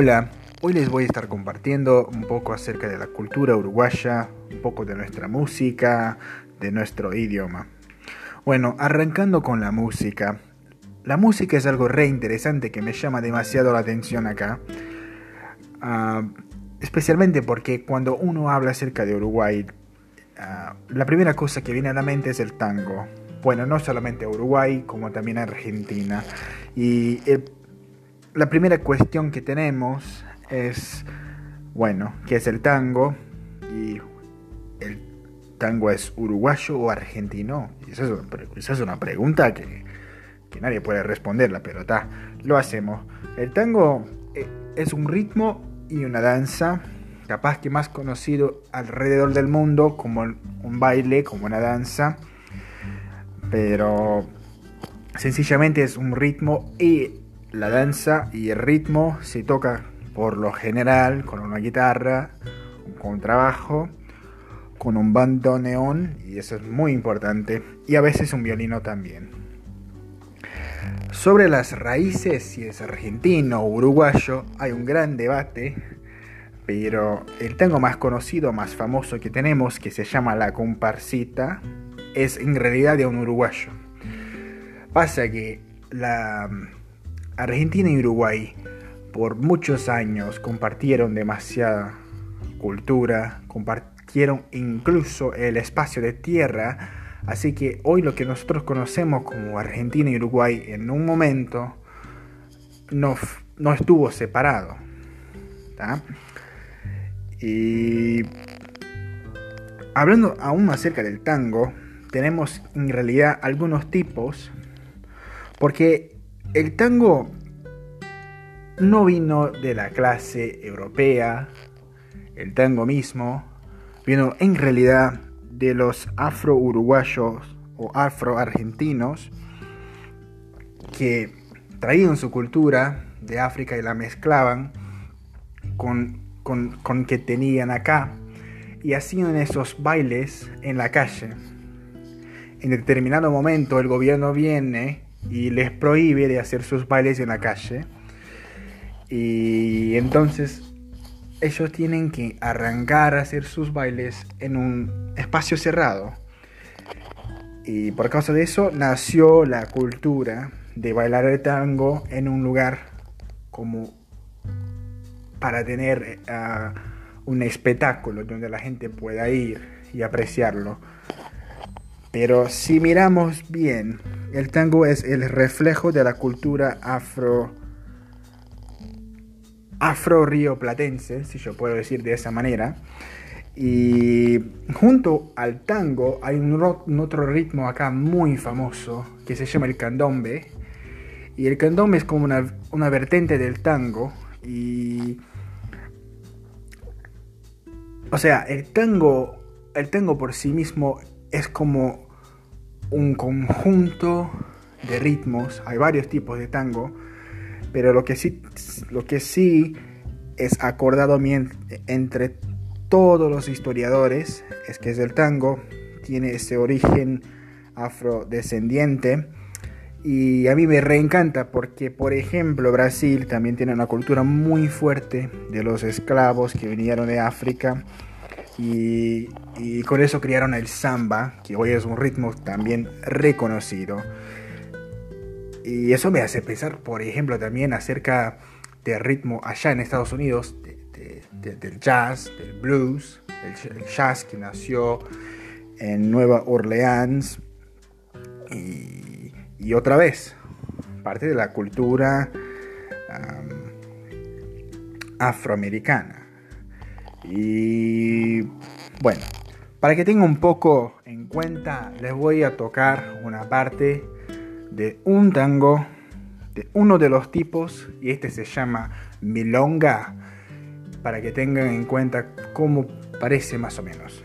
Hola, hoy les voy a estar compartiendo un poco acerca de la cultura uruguaya, un poco de nuestra música, de nuestro idioma. Bueno, arrancando con la música. La música es algo re interesante que me llama demasiado la atención acá. Ah, especialmente porque cuando uno habla acerca de Uruguay, ah, la primera cosa que viene a la mente es el tango. Bueno, no solamente Uruguay, como también Argentina. Y la primera cuestión que tenemos es, bueno, ¿qué es el tango? Y el tango es uruguayo o argentino. Esa es una, pregunta que, que, nadie puede responderla, pero está, lo hacemos. El tango eh, es un ritmo y una danza, capaz que más conocido alrededor del mundo como un baile, como una danza, pero sencillamente es un ritmo y la danza y el ritmo se toca por lo general con una guitarra, con trabajo, con un neón y eso es muy importante, y a veces un violino también. Sobre las raíces, si es argentino o uruguayo, hay un gran debate, pero el tango más conocido, más famoso que tenemos, que se llama La Comparsita, es en realidad de un uruguayo. Pasa que la Argentina y Uruguay por muchos años compartieron demasiada cultura, compartieron incluso el espacio de tierra, así que hoy lo que nosotros conocemos como Argentina y Uruguay en un momento no, no estuvo separado. Y hablando aún acerca del tango, tenemos en realidad algunos tipos, porque el tango no vino de la clase europea, el tango mismo vino en realidad de los afro-uruguayos o afro-argentinos que traían su cultura de África y la mezclaban con, con, con que tenían acá y hacían esos bailes en la calle. En determinado momento el gobierno viene y les prohíbe de hacer sus bailes en la calle. Y entonces ellos tienen que arrancar a hacer sus bailes en un espacio cerrado. Y por causa de eso nació la cultura de bailar el tango en un lugar como para tener uh, un espectáculo donde la gente pueda ir y apreciarlo. Pero si miramos bien, el tango es el reflejo de la cultura afro afro rioplatense, si yo puedo decir de esa manera. Y junto al tango hay un, otro ritmo acá muy famoso que se llama el candombe. Y el candombe es como una, una vertente del tango. Y. O sea, el tango. El tango por sí mismo es como un conjunto de ritmos, hay varios tipos de tango, pero lo que sí, lo que sí es acordado entre todos los historiadores es que es el tango, tiene ese origen afrodescendiente y a mí me reencanta porque, por ejemplo, Brasil también tiene una cultura muy fuerte de los esclavos que vinieron de África y, con eso crearon el samba, que hoy es un ritmo también reconocido. Y eso me hace pensar, por ejemplo, también acerca del ritmo allá en Estados Unidos, del jazz, del blues, el, jazz que nació en Nueva Orleans y, otra vez, parte de la cultura afroamericana. Y bueno, para que tenga un poco en cuenta, les voy a tocar una parte de un tango de uno de los tipos, y este se llama Milonga, para que tengan en cuenta cómo parece más o menos.